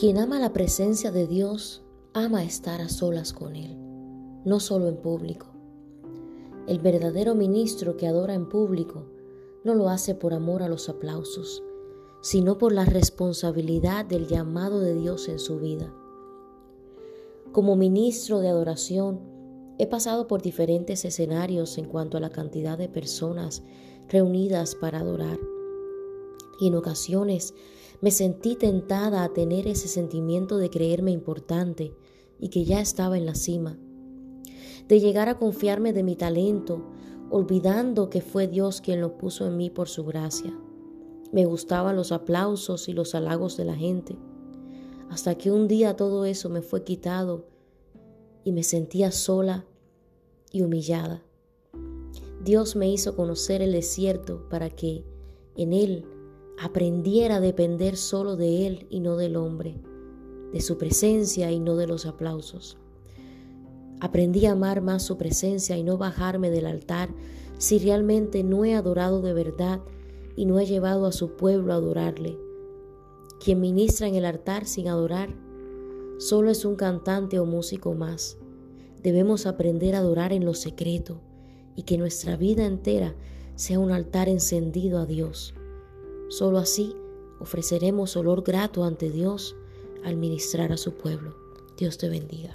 Quien ama la presencia de Dios, ama estar a solas con Él, no solo en público. El verdadero ministro que adora en público no lo hace por amor a los aplausos, sino por la responsabilidad del llamado de Dios en su vida. Como ministro de adoración, he pasado por diferentes escenarios en cuanto a la cantidad de personas reunidas para adorar. Y en ocasiones me sentí tentada a tener ese sentimiento de creerme importante y que ya estaba en la cima, de llegar a confiarme de mi talento, olvidando que fue Dios quien lo puso en mí por su gracia. Me gustaban los aplausos y los halagos de la gente, hasta que un día todo eso me fue quitado y me sentía sola y humillada. Dios me hizo conocer el desierto para que en él aprendiera a depender solo de Él y no del hombre, de su presencia y no de los aplausos. Aprendí a amar más su presencia y no bajarme del altar si realmente no he adorado de verdad y no he llevado a su pueblo a adorarle. Quien ministra en el altar sin adorar solo es un cantante o músico más. Debemos aprender a adorar en lo secreto y que nuestra vida entera sea un altar encendido a Dios. Solo así ofreceremos olor grato ante Dios al ministrar a su pueblo. Dios te bendiga.